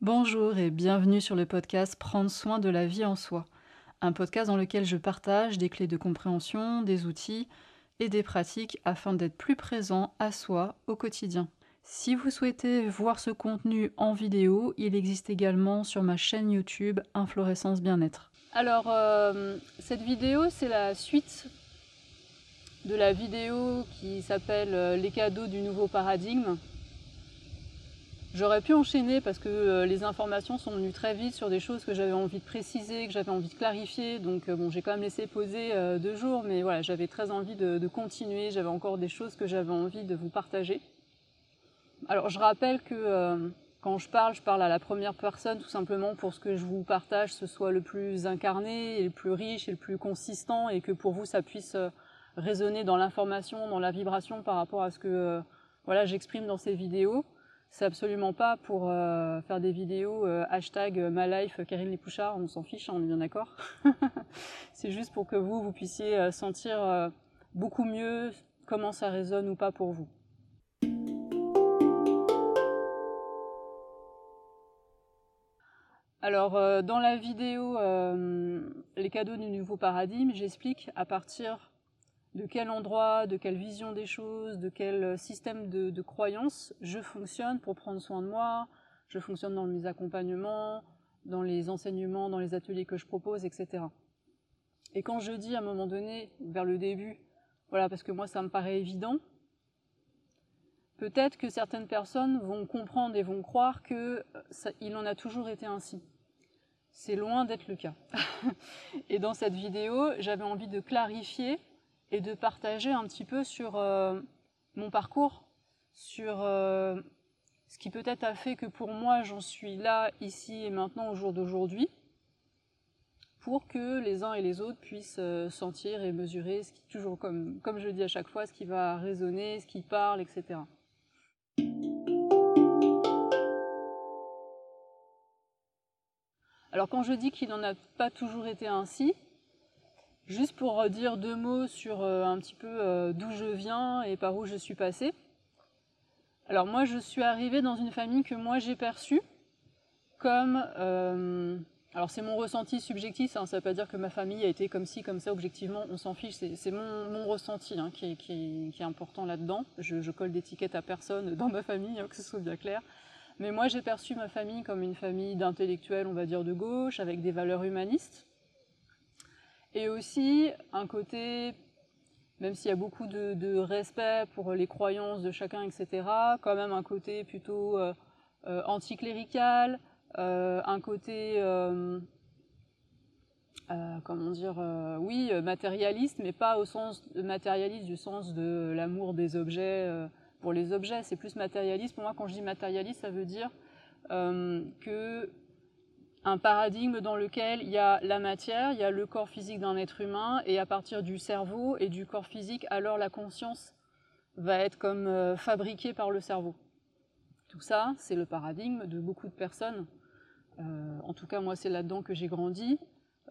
Bonjour et bienvenue sur le podcast Prendre soin de la vie en soi, un podcast dans lequel je partage des clés de compréhension, des outils et des pratiques afin d'être plus présent à soi au quotidien. Si vous souhaitez voir ce contenu en vidéo, il existe également sur ma chaîne YouTube Inflorescence Bien-être. Alors, euh, cette vidéo, c'est la suite de la vidéo qui s'appelle euh, Les cadeaux du nouveau paradigme J'aurais pu enchaîner parce que euh, les informations sont venues très vite sur des choses que j'avais envie de préciser, que j'avais envie de clarifier. Donc euh, bon, j'ai quand même laissé poser euh, deux jours, mais voilà, j'avais très envie de, continuer. J'avais encore des choses que j'avais envie de vous partager. Alors je rappelle que quand je parle, je parle à la première personne tout simplement pour ce que je vous partage, ce soit le plus incarné, et le plus riche et le plus consistant, et que pour vous ça puisse résonner dans l'information, dans la vibration par rapport à ce que voilà, j'exprime dans ces vidéos. C'est absolument pas pour euh, faire des vidéos euh, hashtag euh, my life Karine Lépouchard, on s'en fiche, hein, on est bien d'accord. c'est juste pour que vous, vous puissiez sentir beaucoup mieux comment ça résonne ou pas pour vous. Alors, dans la vidéo Les cadeaux du nouveau paradigme, j'explique à partir de quel endroit, de quelle vision des choses, de quel système de, croyances je fonctionne pour prendre soin de moi, je fonctionne dans mes accompagnements, dans les enseignements, dans les ateliers que je propose, etc. Et quand je dis à un moment donné, vers le début, voilà, parce que moi ça me paraît évident, peut-être que certaines personnes vont comprendre et vont croire que ça, il en a toujours été ainsi. C'est loin d'être le cas. et dans cette vidéo, j'avais envie de clarifier et de partager un petit peu sur euh, mon parcours, sur euh, ce qui peut-être a fait que pour moi j'en suis là, ici et maintenant au jour d'aujourd'hui, pour que les uns et les autres puissent euh, sentir et mesurer toujours comme, comme je dis à chaque fois, ce qui va résonner, ce qui parle, etc. Alors quand je dis qu'il n'en a pas toujours été ainsi, Juste pour euh, dire deux mots sur euh, un petit peu euh, d'où je viens et par où je suis passée. Alors moi, je suis arrivée dans une famille que moi j'ai perçue comme... alors c'est mon ressenti subjectif, hein, ça ne veut pas dire que ma famille a été comme ci, comme ça, objectivement, on s'en fiche, c'est mon, ressenti hein, qui, est, important là-dedans. Je, colle d'étiquette à personne dans ma famille, hein, que ce soit bien clair. Mais moi j'ai perçu ma famille comme une famille d'intellectuels, on va dire de gauche, avec des valeurs humanistes et aussi un côté, même s'il y a beaucoup de, respect pour les croyances de chacun, etc., quand même un côté plutôt euh, euh, anticlérical, euh, un côté, comment dire, oui, matérialiste, mais pas au sens matérialiste du sens de l'amour des objets pour les objets, c'est plus matérialiste. Pour moi, quand je dis matérialiste, ça veut dire que un paradigme dans lequel il y a la matière, il y a le corps physique d'un être humain, et à partir du cerveau et du corps physique, alors la conscience va être comme euh, fabriquée par le cerveau. Tout ça, c'est le paradigme de beaucoup de personnes. Euh, en tout cas, moi, c'est là-dedans que j'ai grandi,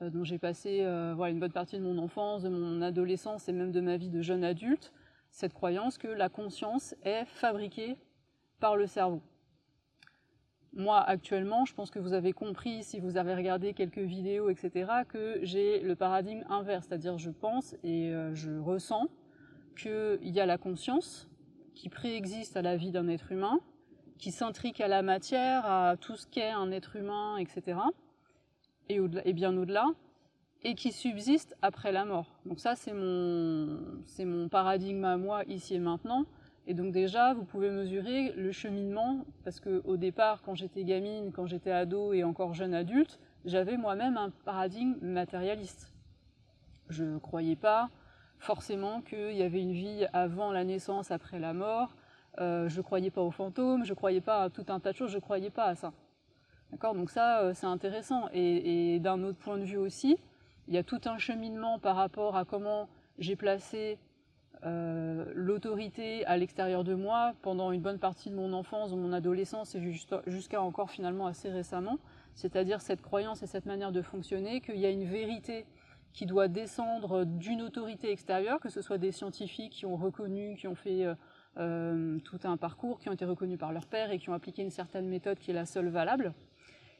euh, dont j'ai passé une bonne partie de mon enfance, de mon adolescence et même de ma vie de jeune adulte, cette croyance que la conscience est fabriquée par le cerveau. Moi, actuellement, je pense que vous avez compris, si vous avez regardé quelques vidéos, etc., que j'ai le paradigme inverse, c'est-à-dire je pense et euh, je ressens qu'il y a la conscience qui préexiste à la vie d'un être humain, qui s'intrique à la matière, à tout ce qu'est un être humain, etc., et, bien au-delà, et qui subsiste après la mort. Donc ça, c'est mon paradigme à moi, ici et maintenant, et donc déjà, vous pouvez mesurer le cheminement, parce qu'au départ, quand j'étais gamine, quand j'étais ado et encore jeune adulte, j'avais moi-même un paradigme matérialiste. Je ne croyais pas forcément qu'il y avait une vie avant la naissance, après la mort. Euh, je ne croyais pas aux fantômes, je ne croyais pas à tout un tas de choses, je ne croyais pas à ça. D'accord? Donc ça, euh, c'est intéressant. Et, et d'un autre point de vue aussi, il y a tout un cheminement par rapport à comment j'ai placé euh, l'autorité à l'extérieur de moi pendant une bonne partie de mon enfance, de mon adolescence et jusqu'à encore finalement assez récemment, c'est-à-dire cette croyance et cette manière de fonctionner, qu'il y a une vérité qui doit descendre d'une autorité extérieure, que ce soit des scientifiques qui ont reconnu, qui ont fait euh, euh, tout un parcours, qui ont été reconnus par leur père et qui ont appliqué une certaine méthode qui est la seule valable,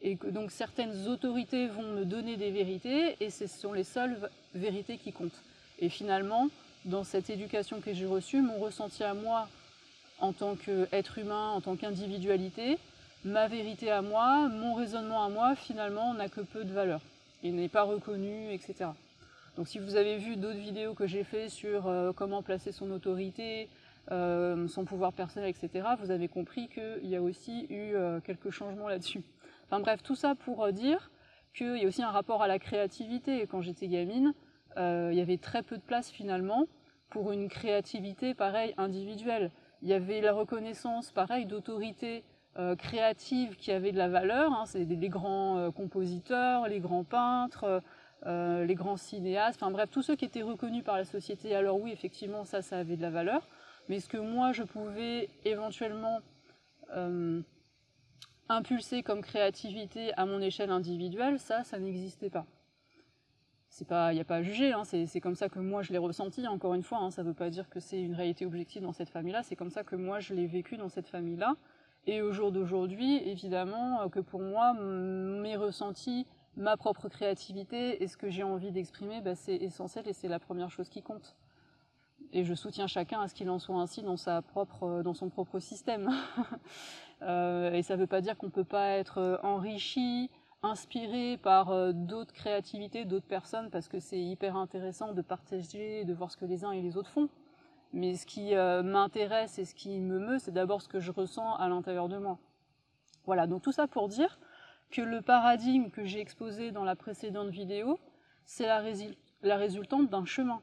Et que donc certaines autorités vont me donner des vérités et ce sont les seules vérités qui comptent. Et finalement, dans cette éducation que j'ai reçue, mon ressenti à moi en tant qu'être humain, en tant qu'individualité, ma vérité à moi, mon raisonnement à moi, finalement, n'a que peu de valeur. Il n'est pas reconnu, etc. Donc si vous avez vu d'autres vidéos que j'ai fait sur euh, comment placer son autorité, euh, son pouvoir personnel, etc., vous avez compris qu'il y a aussi eu euh, quelques changements là-dessus. Enfin bref, tout ça pour dire qu'il y a aussi un rapport à la créativité. Quand j'étais gamine, il y avait très peu de place finalement pour une créativité pareille individuelle. Il y avait la reconnaissance pareil d'autorité créative qui avait de la valeur. Hein. C'est les grands compositeurs, les grands peintres, euh, les grands cinéastes, enfin bref, tous ceux qui étaient reconnus par la société, alors oui, effectivement, ça, ça avait de la valeur. Mais ce que moi, je pouvais éventuellement euh, impulser comme créativité à mon échelle individuelle, ça, ça n'existait pas. Il n'y a pas à juger, hein, c'est comme ça que moi je l'ai ressenti, encore une fois, hein, ça ne veut pas dire que c'est une réalité objective dans cette famille-là, c'est comme ça que moi je l'ai vécu dans cette famille-là. Et au jour d'aujourd'hui, évidemment, euh, que pour moi, mes ressentis, ma propre créativité et ce que j'ai envie d'exprimer, bah, c'est essentiel et c'est la première chose qui compte. Et je soutiens chacun à ce qu'il en soit ainsi dans, sa propre, dans son propre système. euh, et ça ne veut pas dire qu'on ne peut pas être euh, enrichi, inspiré par euh, d'autres créativités, d'autres personnes, parce que c'est hyper intéressant de partager, de voir ce que les uns et les autres font. Mais ce qui euh, m'intéresse et ce qui me meut, c'est d'abord ce que je ressens à l'intérieur de moi. Voilà, donc tout ça pour dire que le paradigme que j'ai exposé dans la précédente vidéo, c'est la, résultante d'un chemin.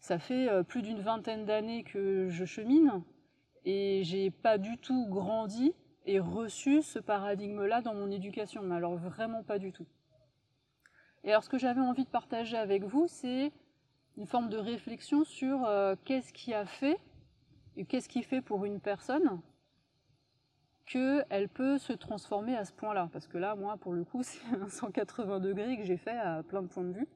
Ça fait euh, plus d'une vingtaine d'années que je chemine et j'ai pas du tout grandi et reçu ce paradigme-là dans mon éducation, mais alors vraiment pas du tout. Et alors ce que j'avais envie de partager avec vous, c'est une forme de réflexion sur euh, qu'est-ce qui a fait et qu'est-ce qui fait pour une personne qu'elle peut se transformer à ce point-là. Parce que là, moi, pour le coup, c'est un 180 degrés que j'ai fait à plein de points de vue,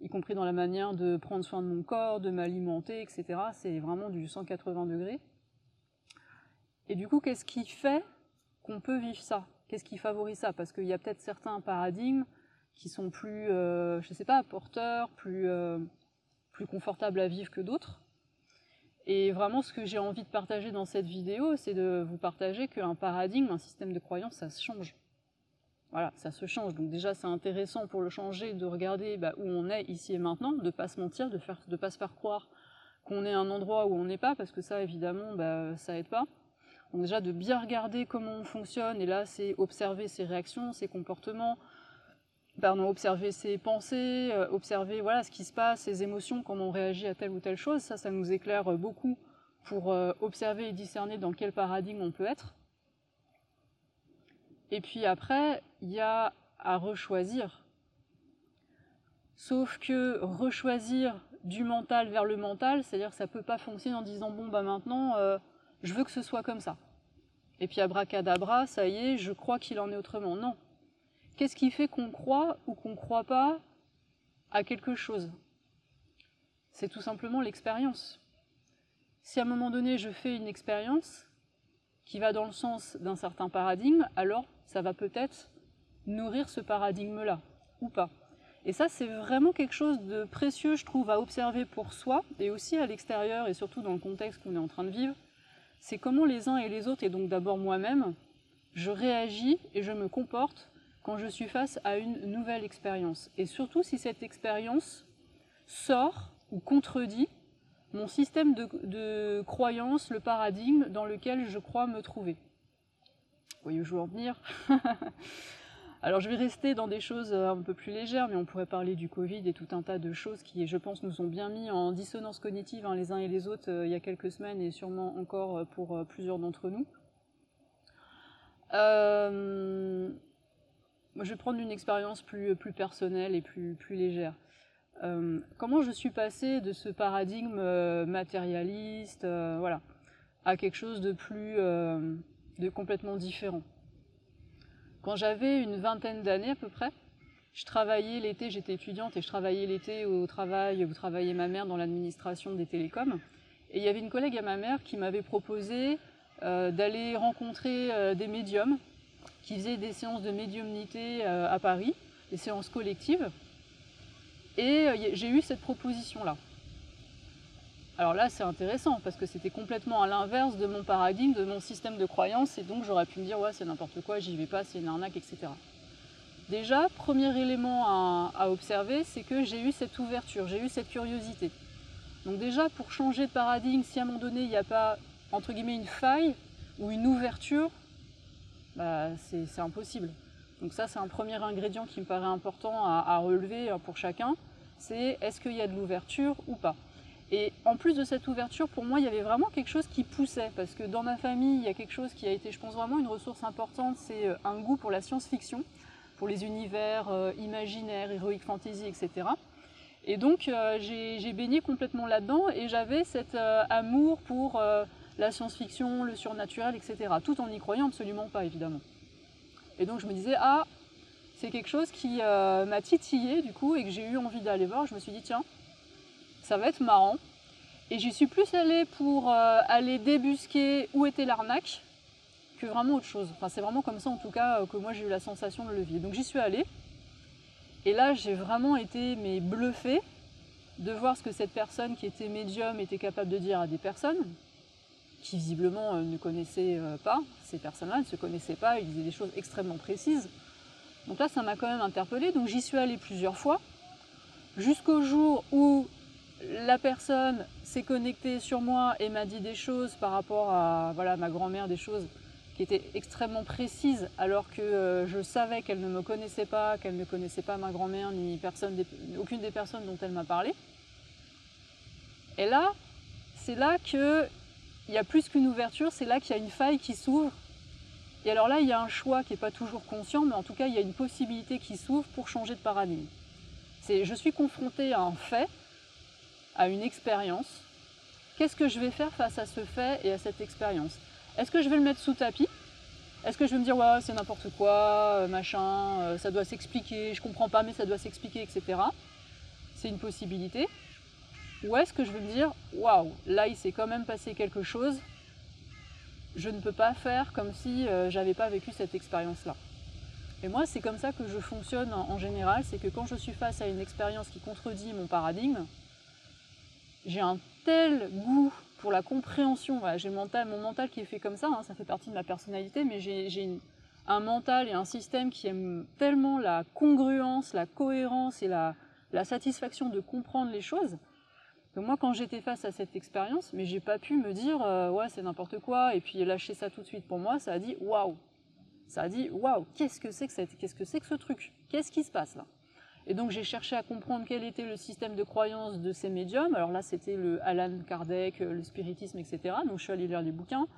y compris dans la manière de prendre soin de mon corps, de m'alimenter, etc. C'est vraiment du 180 degrés. Et du coup, qu'est-ce qui fait qu'on peut vivre ça? Qu'est-ce qui favorise ça? Parce qu'il y a peut-être certains paradigmes qui sont plus, euh, je sais pas, porteurs, plus, euh, plus confortables à vivre que d'autres. Et vraiment, ce que j'ai envie de partager dans cette vidéo, c'est de vous partager qu'un paradigme, un système de croyance, ça se change. Voilà, ça se change. Donc déjà, c'est intéressant pour le changer de regarder bah, où on est ici et maintenant, de ne pas se mentir, de ne de pas se faire croire qu'on est un endroit où on n'est pas, parce que ça, évidemment, bah, ça aide pas. Donc déjà, de bien regarder comment on fonctionne, et là, c'est observer ses réactions, ses comportements, pardon, observer ses pensées, euh, observer voilà ce qui se passe, ses émotions, comment on réagit à telle ou telle chose. Ça, ça nous éclaire euh, beaucoup pour euh, observer et discerner dans quel paradigme on peut être. Et puis après, il y a à rechoisir. Sauf que rechoisir du mental vers le mental, c'est-à-dire que ça peut pas fonctionner en disant bon bah maintenant je veux que ce soit comme ça. Et puis abracadabra, ça y est, je crois qu'il en est autrement. Non, Qu'est-ce qui fait qu'on croit ou qu'on ne croit pas à quelque chose? C'est tout simplement l'expérience. Si à un moment donné je fais une expérience qui va dans le sens d'un certain paradigme, alors ça va peut-être nourrir ce paradigme-là, ou pas. Et ça, c'est vraiment quelque chose de précieux, je trouve, à observer pour soi, et aussi à l'extérieur, et surtout dans le contexte qu'on est en train de vivre. C'est comment les uns et les autres, et donc d'abord moi-même, je réagis et je me comporte quand je suis face à une nouvelle expérience. Et surtout si cette expérience sort ou contredit mon système de, croyance, le paradigme dans lequel je crois me trouver. Voyez où je veux en venir? Alors je vais rester dans des choses un peu plus légères, mais on pourrait parler du Covid et tout un tas de choses qui, je pense, nous ont bien mis en dissonance cognitive hein, les uns et les autres euh, il y a quelques semaines et sûrement encore euh, pour euh, plusieurs d'entre nous. Euh, je vais prendre une expérience plus, personnelle et plus, légère. Euh, comment je suis passée de ce paradigme euh, matérialiste, euh, voilà, à quelque chose de plus, de complètement différent? Quand j'avais une vingtaine d'années à peu près, je travaillais l'été, j'étais étudiante et je travaillais l'été au travail où travaillait ma mère dans l'administration des télécoms. Et il y avait une collègue à ma mère qui m'avait proposé d'aller rencontrer des médiums qui faisait des séances de médiumnité à Paris, des séances collectives. Et j'ai eu cette proposition-là. Alors là, c'est intéressant parce que c'était complètement à l'inverse de mon paradigme, de mon système de croyance, et donc j'aurais pu me dire, ouais, c'est n'importe quoi, j'y vais pas, c'est une arnaque, etc. Déjà, premier élément à, observer, c'est que j'ai eu cette ouverture, j'ai eu cette curiosité. Donc déjà, pour changer de paradigme, si à un moment donné, il n'y a pas, entre guillemets, une faille ou une ouverture, bah, c'est impossible. Donc ça, c'est un premier ingrédient qui me paraît important à relever hein, pour chacun, c'est est-ce qu'il y a de l'ouverture ou pas et en plus de cette ouverture, pour moi, il y avait vraiment quelque chose qui poussait, parce que dans ma famille, il y a quelque chose qui a été, je pense, vraiment une ressource importante, c'est euh, un goût pour la science-fiction, pour les univers euh, imaginaires, heroic fantasy, etc. Et donc, euh, j'ai baigné complètement là-dedans, et j'avais cet amour pour la science-fiction, le surnaturel, etc., tout en n'y croyant absolument pas, évidemment. Et donc, je me disais, ah, c'est quelque chose qui m'a titillé, du coup, et que j'ai eu envie d'aller voir. Je me suis dit, tiens, ça va être marrant. Et j'y suis plus allée pour euh, aller débusquer où était l'arnaque que vraiment autre chose. Enfin, c'est vraiment comme ça en tout cas euh, que moi j'ai eu la sensation de le vivre. Donc j'y suis allée. Et là, j'ai vraiment été mais bluffée de voir ce que cette personne qui était médium était capable de dire à des personnes qui visiblement euh, ne connaissaient pas. Ces personnes-là ne se connaissaient pas, ils disaient des choses extrêmement précises. Donc là, ça m'a quand même interpellée. Donc j'y suis allée plusieurs fois, jusqu'au jour où la personne s'est connectée sur moi et m'a dit des choses par rapport à voilà, ma grand-mère, des choses qui étaient extrêmement précises, alors que euh, je savais qu'elle ne me connaissait pas, qu'elle ne connaissait pas ma grand-mère, ni personne, aucune des personnes dont elle m'a parlé. Et là, c'est là qu'il y a plus qu'une ouverture, c'est là qu'il y a une faille qui s'ouvre. Et alors là, il y a un choix qui n'est pas toujours conscient, mais en tout cas, il y a une possibilité qui s'ouvre pour changer de paradigme. Je suis confrontée à un fait, à une expérience, qu'est-ce que je vais faire face à ce fait et à cette expérience? Est-ce que je vais le mettre sous tapis? Est-ce que je vais me dire ouais c'est n'importe quoi, euh, machin, euh, ça doit s'expliquer, je comprends pas mais ça doit s'expliquer, etc. C'est une possibilité. Ou est-ce que je vais me dire waouh, là il s'est quand même passé quelque chose, je ne peux pas faire comme si euh, j'avais pas vécu cette expérience-là. Et moi, c'est comme ça que je fonctionne en général, c'est que quand je suis face à une expérience qui contredit mon paradigme, j'ai un tel goût pour la compréhension. j'ai mon mental qui est fait comme ça, hein, ça fait partie de ma personnalité, mais j'ai un mental et un système qui aime tellement la congruence, la cohérence et la, satisfaction de comprendre les choses. Que moi, quand j'étais face à cette expérience, mais j'ai pas pu me dire euh, ouais c'est n'importe quoi et puis lâcher ça tout de suite. Pour moi, ça a dit waouh, ça a dit waouh, qu'est-ce que c'est que qu'est-ce que c'est que ce truc? Qu'est-ce qui se passe là? Et donc j'ai cherché à comprendre quel était le système de croyance de ces médiums. Alors là, c'était le Alan Kardec, euh, le spiritisme, etc. Donc je suis allée lire les bouquins.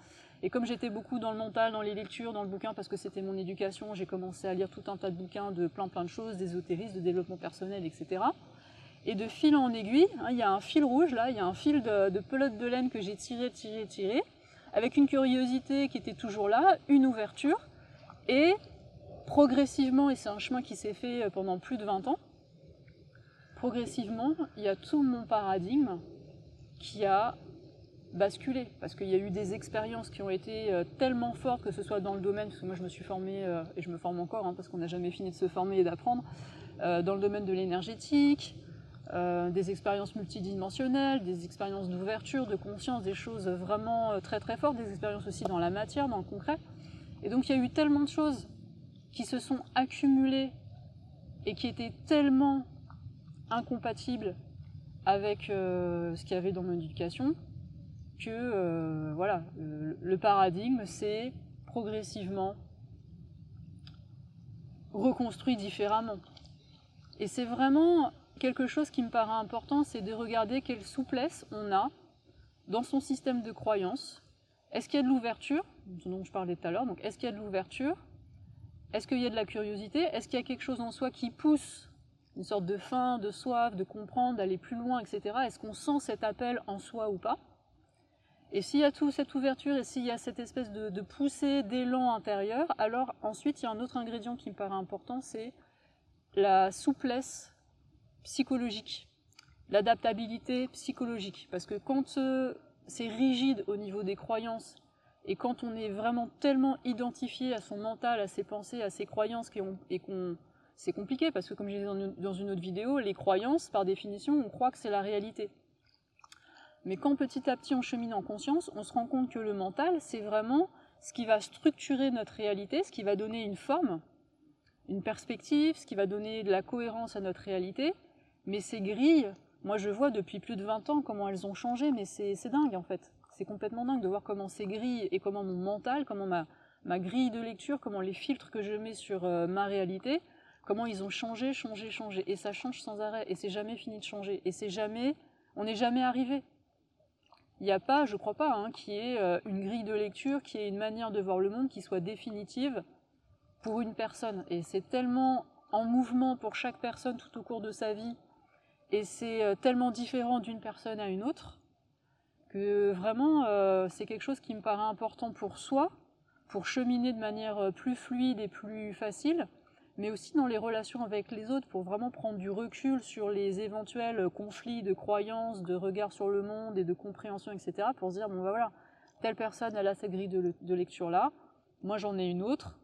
Et comme j'étais beaucoup dans le mental, dans les lectures, dans le bouquin, parce que c'était mon éducation, j'ai commencé à lire tout un tas de bouquins de plein plein de choses, d'ésotérisme, de développement personnel, etc. Et de fil en aiguille, hein, il y a un fil rouge là, il y a un fil de, de pelote de laine que j'ai tiré, tiré, tiré, avec une curiosité qui était toujours là, une ouverture, et progressivement, et c'est un chemin qui s'est fait euh, pendant plus de 20 ans, progressivement, il y a tout mon paradigme qui a basculé, parce qu'il y a eu des expériences qui ont été euh, tellement fortes, que ce soit dans le domaine, parce que moi je me suis formée, euh, et je me forme encore, hein, parce qu'on n'a jamais fini de se former et d'apprendre, dans le domaine de l'énergétique, des expériences multidimensionnelles, des expériences d'ouverture, de conscience, des choses vraiment très très fortes, des expériences aussi dans la matière, dans le concret. Et donc il y a eu tellement de choses qui se sont accumulés et qui étaient tellement incompatibles avec euh, ce qu'il y avait dans mon éducation que euh, voilà, le paradigme s'est progressivement reconstruit différemment. Et c'est vraiment quelque chose qui me paraît important, c'est de regarder quelle souplesse on a dans son système de croyance. Est-ce qu'il y a de l'ouverture, dont je parlais tout à l'heure, donc est-ce qu'il y a de l'ouverture est-ce qu'il y a de la curiosité? Est-ce qu'il y a quelque chose en soi qui pousse une sorte de faim, de soif, de comprendre, d'aller plus loin, etc. Est-ce qu'on sent cet appel en soi ou pas? Et s'il y a toute cette ouverture et s'il y a cette espèce de, poussée, d'élan intérieur, alors ensuite il y a un autre ingrédient qui me paraît important, c'est la souplesse psychologique, l'adaptabilité psychologique. Parce que quand euh, c'est rigide au niveau des croyances Et quand on est vraiment tellement identifié à son mental, à ses pensées, à ses croyances, c'est compliqué parce que comme je disais dans une autre vidéo, les croyances, par définition, on croit que c'est la réalité. Mais quand petit à petit on chemine en conscience, on se rend compte que le mental, c'est vraiment ce qui va structurer notre réalité, ce qui va donner une forme, une perspective, ce qui va donner de la cohérence à notre réalité. Mais ces grilles, moi je vois depuis plus de 20 ans comment elles ont changé, mais c'est dingue en fait. C'est complètement dingue de voir comment ces grilles et comment mon mental, comment ma, ma grille de lecture, comment les filtres que je mets sur euh, ma réalité, comment ils ont changé, changé, changé. Et ça change sans arrêt, et c'est jamais fini de changer. Et c'est jamais, on n'est jamais arrivé. Il n'y a pas, je crois pas, hein, qui ait euh, une grille de lecture, qui ait une manière de voir le monde qui soit définitive pour une personne. Et c'est tellement en mouvement pour chaque personne tout au cours de sa vie, et c'est euh, tellement différent d'une personne à une autre, que vraiment euh, c'est quelque chose qui me paraît important pour soi, pour cheminer de manière plus fluide et plus facile, mais aussi dans les relations avec les autres pour vraiment prendre du recul sur les éventuels conflits de croyances, de regard sur le monde et de compréhension, etc. pour se dire, bon bah voilà, telle personne elle a cette grille de, lecture là, moi j'en ai une autre,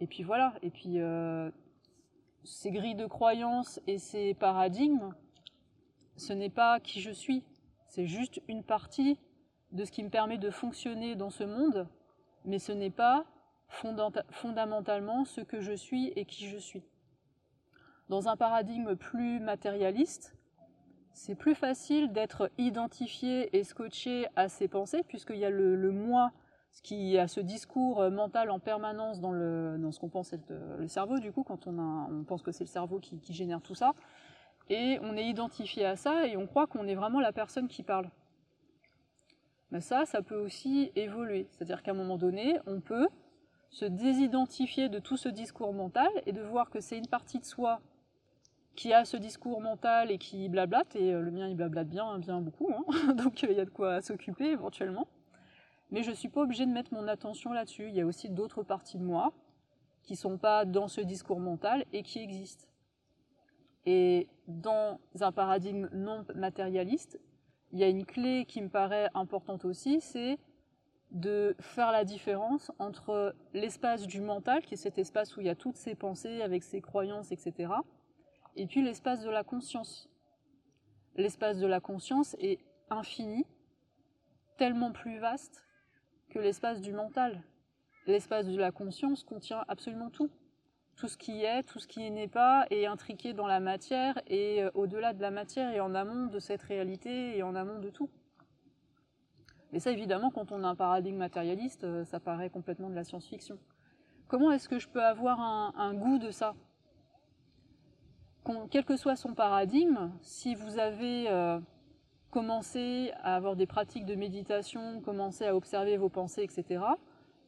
et puis voilà, et puis euh, ces grilles de croyances et ces paradigmes, ce n'est pas qui je suis, c'est juste une partie de ce qui me permet de fonctionner dans ce monde, mais ce n'est pas fondamentalement ce que je suis et qui je suis. Dans un paradigme plus matérialiste, c'est plus facile d'être identifié et scotché à ses pensées, puisqu'il y a le, moi, qui a ce discours mental en permanence dans, le, ce qu'on pense être le cerveau, du coup, quand on, pense que c'est le cerveau qui génère tout ça, et on est identifié à ça, et on croit qu'on est vraiment la personne qui parle. Mais ça, ça peut aussi évoluer. C'est-à-dire qu'à un moment donné, on peut se désidentifier de tout ce discours mental et de voir que c'est une partie de soi qui a ce discours mental et qui blablate, et euh, le mien il blablate bien, bien beaucoup, hein. donc euh, il y a de quoi s'occuper éventuellement. Mais je ne suis pas obligée de mettre mon attention là-dessus. Il y a aussi d'autres parties de moi qui ne sont pas dans ce discours mental et qui existent. Et dans un paradigme non matérialiste, il y a une clé qui me paraît importante aussi, c'est de faire la différence entre l'espace du mental, qui est cet espace où il y a toutes ses pensées avec ses croyances, etc., et puis l'espace de la conscience. L'espace de la conscience est infini, tellement plus vaste que l'espace du mental. L'espace de la conscience contient absolument tout. Tout ce qui est, tout ce qui n'est pas, est intriqué dans la matière et euh, au-delà de la matière et en amont de cette réalité et en amont de tout. Et ça, évidemment, quand on a un paradigme matérialiste, euh, ça paraît complètement de la science-fiction. Comment est-ce que je peux avoir un, goût de ça? Quel que soit son paradigme, si vous avez euh, commencé à avoir des pratiques de méditation, commencé à observer vos pensées, etc.,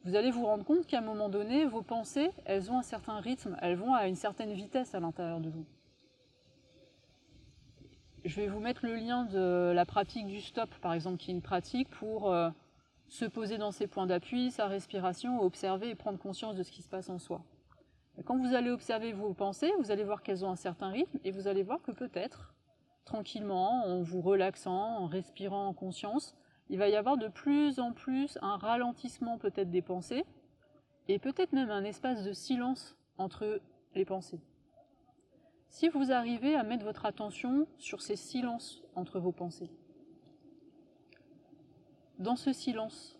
vous allez vous rendre compte qu'à un moment donné, vos pensées, elles ont un certain rythme, elles vont à une certaine vitesse à l'intérieur de vous. Je vais vous mettre le lien de la pratique du stop, par exemple, qui est une pratique pour euh, se poser dans ses points d'appui, sa respiration, observer et prendre conscience de ce qui se passe en soi. quand vous allez observer vos pensées, vous allez voir qu'elles ont un certain rythme et vous allez voir que peut-être, tranquillement, en vous relaxant, en respirant en conscience, il va y avoir de plus en plus un ralentissement peut-être des pensées et peut-être même un espace de silence entre les pensées. Si vous arrivez à mettre votre attention sur ces silences entre vos pensées, dans ce silence,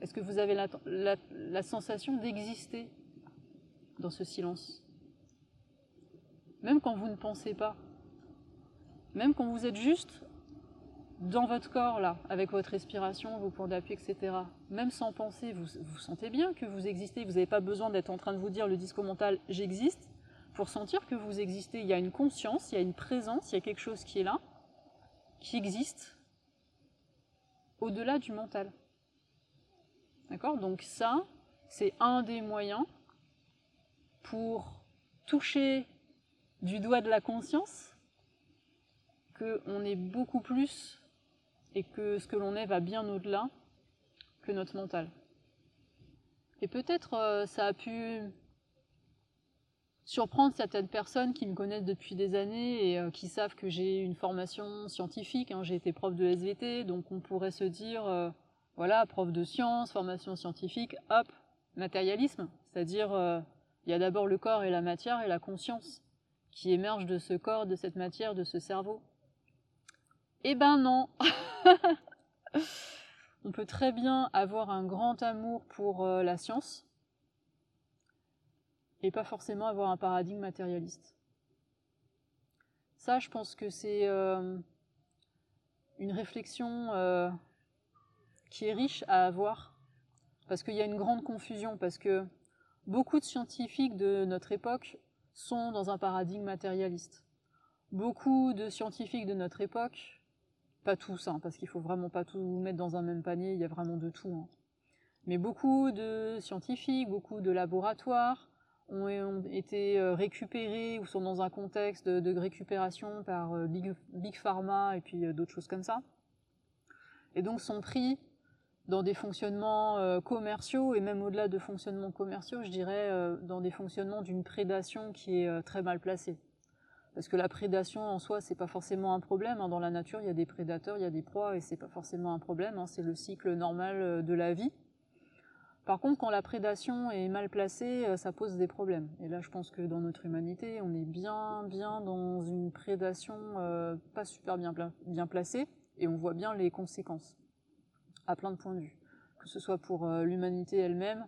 est-ce que vous avez la, sensation d'exister dans ce silence? Même quand vous ne pensez pas, même quand vous êtes juste dans votre corps, là, avec votre respiration, vos points d'appui, etc., même sans penser, vous, vous sentez bien que vous existez, vous n'avez pas besoin d'être en train de vous dire le discours mental « j'existe », pour sentir que vous existez. Il y a une conscience, il y a une présence, il y a quelque chose qui est là, qui existe, au-delà du mental. D'accord? Donc ça, c'est un des moyens pour toucher du doigt de la conscience qu'on est beaucoup plus et que ce que l'on est va bien au-delà que notre mental. Et peut-être euh, ça a pu surprendre certaines personnes qui me connaissent depuis des années et qui savent que j'ai une formation scientifique. Hein. J'ai été prof de SVT, donc on pourrait se dire, voilà, prof de sciences, formation scientifique, hop, matérialisme, c'est-à-dire il y a d'abord le corps et la matière et la conscience qui émergent de ce corps, de cette matière, de ce cerveau. Eh ben non On peut très bien avoir un grand amour pour euh, la science et pas forcément avoir un paradigme matérialiste. Ça, je pense que c'est euh, une réflexion euh, qui est riche à avoir parce qu'il y a une grande confusion, parce que beaucoup de scientifiques de notre époque sont dans un paradigme matérialiste. Beaucoup de scientifiques de notre époque, pas tous, hein, parce qu'il faut vraiment pas tout mettre dans un même panier, il y a vraiment de tout. Hein. Mais beaucoup de scientifiques, beaucoup de laboratoires ont, été euh, récupérés ou sont dans un contexte de, récupération par euh, Big, Pharma et puis euh, d'autres choses comme ça. Et donc sont pris dans des fonctionnements commerciaux et même au-delà de fonctionnements commerciaux, je dirais dans des fonctionnements d'une prédation qui est très mal placée. Parce que la prédation en soi, c'est pas forcément un problème. Hein. Dans la nature, il y a des prédateurs, il y a des proies et c'est pas forcément un problème. Hein. C'est le cycle normal de la vie. Par contre, quand la prédation est mal placée, ça pose des problèmes. Et là, je pense que dans notre humanité, on est bien, bien dans une prédation pas super bien, bien placée et on voit bien les conséquences à plein de points de vue, que ce soit pour euh, l'humanité elle-même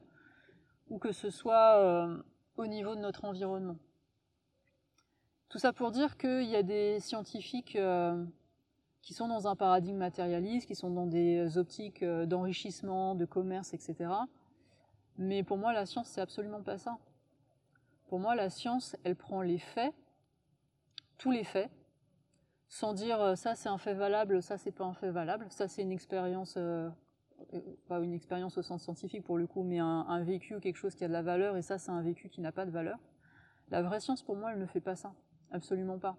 ou que ce soit euh, au niveau de notre environnement. Tout ça pour dire qu'il y a des scientifiques euh, qui sont dans un paradigme matérialiste, qui sont dans des optiques d'enrichissement, de commerce, etc. Mais pour moi, la science, c'est absolument pas ça. Pour moi, la science, elle prend les faits, tous les faits, sans dire euh, ça c'est un fait valable, ça c'est pas un fait valable, ça c'est une expérience, euh, euh, pas une expérience au sens scientifique pour le coup, mais un, vécu ou quelque chose qui a de la valeur, et ça c'est un vécu qui n'a pas de valeur. La vraie science pour moi elle ne fait pas ça, absolument pas.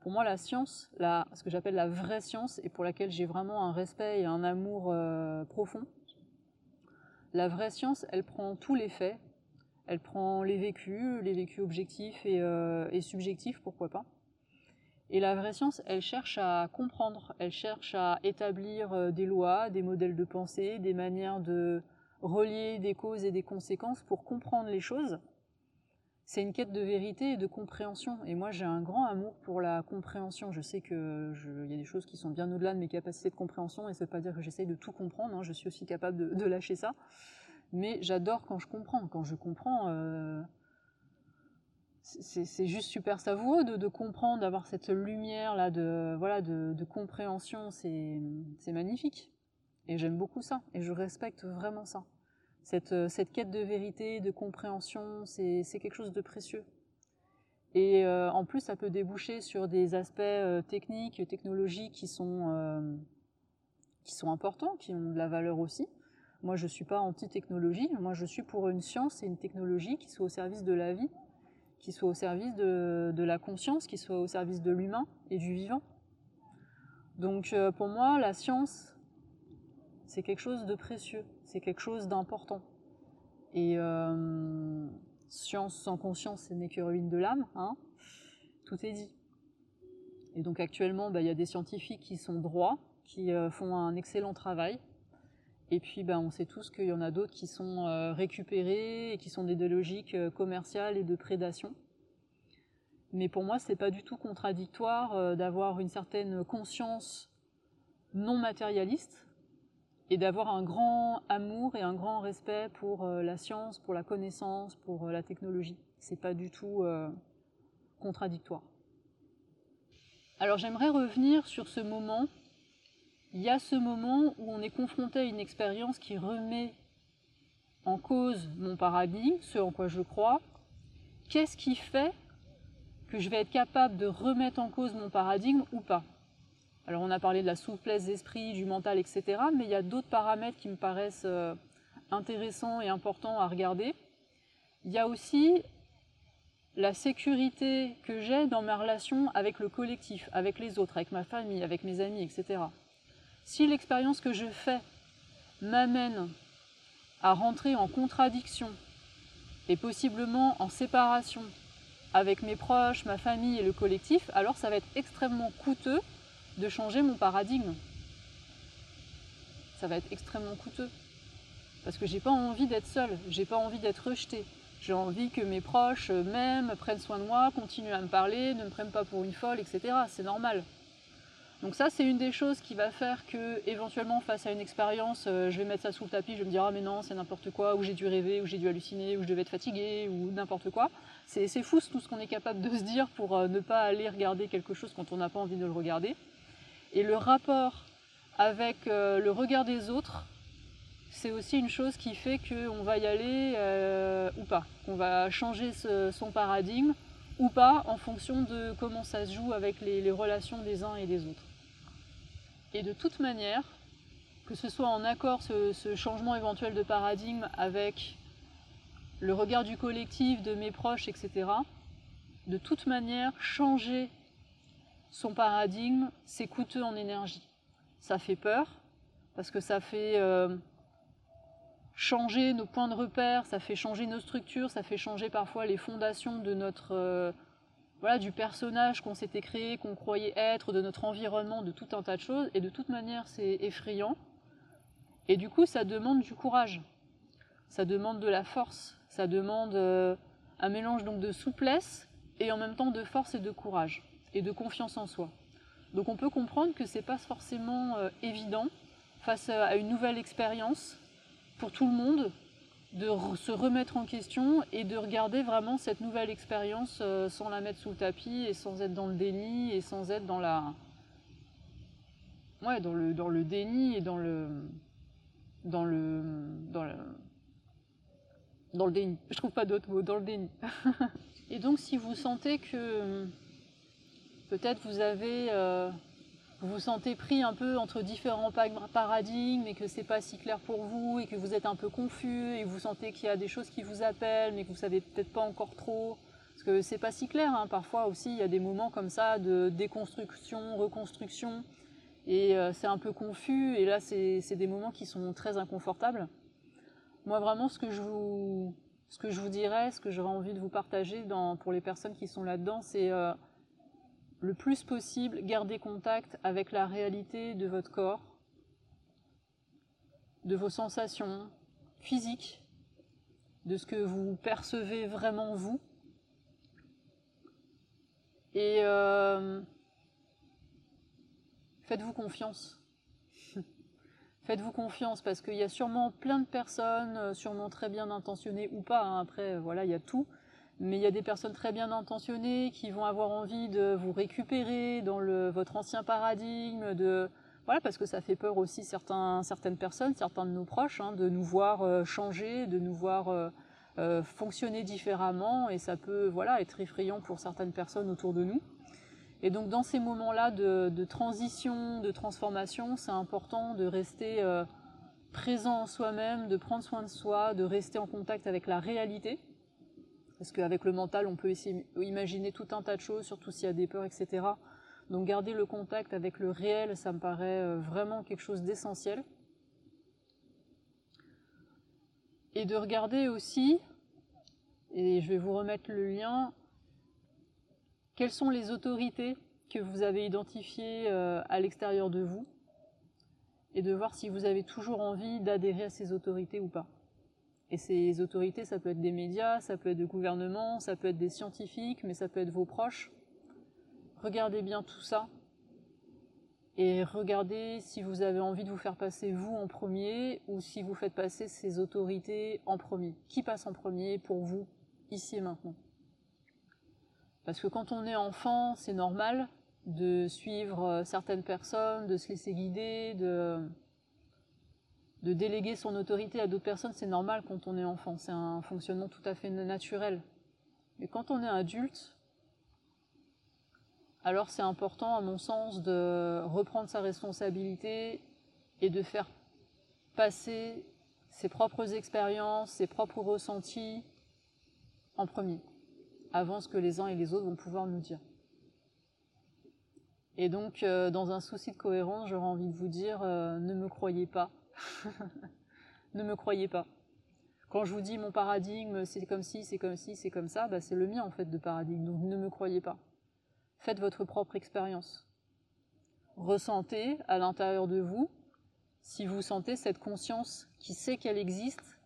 Pour moi la science, ce que j'appelle la vraie science, et pour laquelle j'ai vraiment un respect et un amour profond, la vraie science elle prend tous les faits, elle prend les vécus, les vécus objectifs et subjectifs, pourquoi pas et la vraie science, elle cherche à comprendre, elle cherche à établir euh, des lois, des modèles de pensée, des manières de relier des causes et des conséquences pour comprendre les choses. C'est une quête de vérité et de compréhension. Et moi, j'ai un grand amour pour la compréhension. Je sais qu'il y a des choses qui sont bien au-delà de mes capacités de compréhension, et ça veut pas dire que j'essaye de tout comprendre. Hein. Je suis aussi capable de, lâcher ça. Mais j'adore quand je comprends. Quand je comprends, euh, c'est juste super savoureux de, comprendre, d'avoir cette lumière là de voilà de, compréhension, c'est magnifique. Et j'aime beaucoup ça, et je respecte vraiment ça. Cette, cette quête de vérité, de compréhension, c'est quelque chose de précieux. Et euh, en plus, ça peut déboucher sur des aspects euh, techniques, technologiques qui sont, euh, importants, qui ont de la valeur aussi. Moi, je ne suis pas anti-technologie, moi je suis pour une science et une technologie qui soit au service de la vie qui soit au service de, la conscience, qui soit au service de l'humain et du vivant. Donc euh, pour moi, la science, c'est quelque chose de précieux, c'est quelque chose d'important. Et euh, science sans conscience, ce n'est que ruine de l'âme, hein tout est dit. Et donc actuellement, bah, il y a des scientifiques qui sont droits, qui euh, font un excellent travail, et puis, ben, on sait tous qu'il y en a d'autres qui sont euh, récupérés et qui sont des, logiques commerciales et de prédation. Mais pour moi, ce n'est pas du tout contradictoire d'avoir une certaine conscience non matérialiste et d'avoir un grand amour et un grand respect pour la science, pour la connaissance, pour la technologie. C'est pas du tout contradictoire. Alors j'aimerais revenir sur ce moment il y a ce moment où on est confronté à une expérience qui remet en cause mon paradigme, ce en quoi je crois. Qu'est-ce qui fait que je vais être capable de remettre en cause mon paradigme ou pas? Alors on a parlé de la souplesse d'esprit, du mental, etc. Mais il y a d'autres paramètres qui me paraissent euh, intéressants et importants à regarder. Il y a aussi la sécurité que j'ai dans ma relation avec le collectif, avec les autres, avec ma famille, avec mes amis, etc. Si l'expérience que je fais m'amène à rentrer en contradiction et possiblement en séparation avec mes proches, ma famille et le collectif, alors ça va être extrêmement coûteux de changer mon paradigme. Ça va être extrêmement coûteux. Parce que j'ai pas envie d'être seule, j'ai pas envie d'être rejetée. J'ai envie que mes proches m'aiment, prennent soin de moi, continuent à me parler, ne me prennent pas pour une folle, etc. C'est normal. Donc ça, c'est une des choses qui va faire que, éventuellement, face à une expérience, euh, je vais mettre ça sous le tapis, je me dire ah mais non, c'est n'importe quoi, ou j'ai dû rêver, ou j'ai dû halluciner, ou je devais être fatiguée, ou n'importe quoi. C'est fou tout ce qu'on est capable de se dire pour euh, ne pas aller regarder quelque chose quand on n'a pas envie de le regarder. Et le rapport avec euh, le regard des autres, c'est aussi une chose qui fait qu'on va y aller ou pas, qu'on va changer son paradigme ou pas en fonction de comment ça se joue avec les relations des uns et des autres. Et de toute manière, que ce soit en accord ce, changement éventuel de paradigme avec le regard du collectif, de mes proches, etc., de toute manière, changer son paradigme, c'est coûteux en énergie. Ça fait peur, parce que ça fait euh, changer nos points de repère, ça fait changer nos structures, ça fait changer parfois les fondations de notre, euh, voilà, du personnage qu'on s'était créé, qu'on croyait être, de notre environnement, de tout un tas de choses. Et de toute manière, c'est effrayant. Et du coup, ça demande du courage. Ça demande de la force. Ça demande euh, un mélange donc de souplesse et en même temps de force et de courage et de confiance en soi. Donc on peut comprendre que c'est pas forcément euh, évident face à une nouvelle expérience pour tout le monde de se remettre en question et de regarder vraiment cette nouvelle expérience euh, sans la mettre sous le tapis et sans être dans le déni et sans être dans la ouais dans le dans le déni et dans le dans le dans le déni je trouve pas d'autres mots dans le déni et donc si vous sentez que peut-être vous avez euh, vous vous sentez pris un peu entre différents paradigmes et que c'est pas si clair pour vous et que vous êtes un peu confus et vous sentez qu'il y a des choses qui vous appellent mais que vous savez peut-être pas encore trop parce que c'est pas si clair hein. parfois aussi il y a des moments comme ça de déconstruction reconstruction et euh, c'est un peu confus et là c'est des moments qui sont très inconfortables moi vraiment ce que je vous ce que je vous dirais ce que j'aurais envie de vous partager pour les personnes qui sont là dedans c'est euh, le plus possible, garder contact avec la réalité de votre corps, de vos sensations physiques, de ce que vous percevez vraiment vous. Et euh, faites-vous confiance. faites-vous confiance parce qu'il y a sûrement plein de personnes, euh, sûrement très bien intentionnées ou pas, hein. après voilà, il y a tout, mais il y a des personnes très bien intentionnées qui vont avoir envie de vous récupérer dans votre ancien paradigme, de voilà parce que ça fait peur aussi certains, certaines personnes, certains de nos proches, hein, de nous voir euh, changer, de nous voir euh, euh, fonctionner différemment, et ça peut voilà être effrayant pour certaines personnes autour de nous. Et donc dans ces moments-là de, transition, de transformation, c'est important de rester présent en soi-même, de prendre soin de soi, de rester en contact avec la réalité parce qu'avec le mental, on peut imaginer tout un tas de choses, surtout s'il y a des peurs, etc. Donc garder le contact avec le réel, ça me paraît euh, vraiment quelque chose d'essentiel. Et de regarder aussi, et je vais vous remettre le lien, quelles sont les autorités que vous avez identifiées euh, à l'extérieur de vous, et de voir si vous avez toujours envie d'adhérer à ces autorités ou pas. Et ces autorités, ça peut être des médias, ça peut être des gouvernements, ça peut être des scientifiques, mais ça peut être vos proches. Regardez bien tout ça et regardez si vous avez envie de vous faire passer vous en premier ou si vous faites passer ces autorités en premier. Qui passe en premier pour vous, ici et maintenant? Parce que quand on est enfant, c'est normal de suivre certaines personnes, de se laisser guider, de de déléguer son autorité à d'autres personnes, c'est normal quand on est enfant, c'est un fonctionnement tout à fait naturel. Mais quand on est adulte, alors c'est important, à mon sens, de reprendre sa responsabilité et de faire passer ses propres expériences, ses propres ressentis en premier, avant ce que les uns et les autres vont pouvoir nous dire. Et donc, euh, dans un souci de cohérence, j'aurais envie de vous dire, euh, ne me croyez pas, ne me croyez pas. Quand je vous dis mon paradigme, c'est comme ci, c'est comme ci, c'est comme ça, bah, c'est le mien en fait de paradigme, donc ne me croyez pas. Faites votre propre expérience. Ressentez à l'intérieur de vous si vous sentez cette conscience qui sait qu'elle existe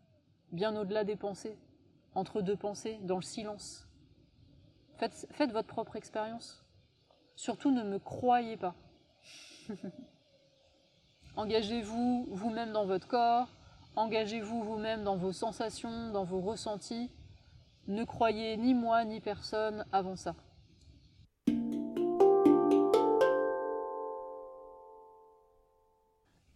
bien au-delà des pensées, entre deux pensées, dans le silence. Faites, faites votre propre expérience. Surtout ne me croyez pas. Engagez-vous vous-même dans votre corps, engagez-vous vous-même dans vos sensations, dans vos ressentis. Ne croyez ni moi ni personne avant ça.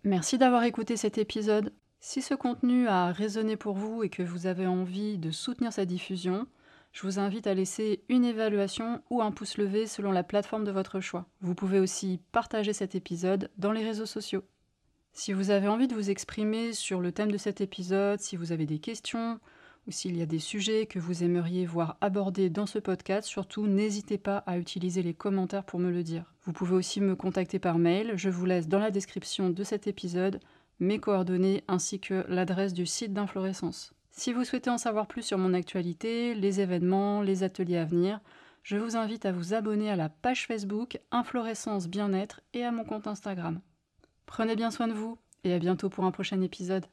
Merci d'avoir écouté cet épisode. Si ce contenu a résonné pour vous et que vous avez envie de soutenir sa diffusion, je vous invite à laisser une évaluation ou un pouce levé selon la plateforme de votre choix. Vous pouvez aussi partager cet épisode dans les réseaux sociaux. Si vous avez envie de vous exprimer sur le thème de cet épisode, si vous avez des questions ou s'il y a des sujets que vous aimeriez voir abordés dans ce podcast, surtout n'hésitez pas à utiliser les commentaires pour me le dire. Vous pouvez aussi me contacter par mail, je vous laisse dans la description de cet épisode mes coordonnées ainsi que l'adresse du site d'Inflorescence. Si vous souhaitez en savoir plus sur mon actualité, les événements, les ateliers à venir, je vous invite à vous abonner à la page Facebook Inflorescence Bien-être et à mon compte Instagram. Prenez bien soin de vous et à bientôt pour un prochain épisode.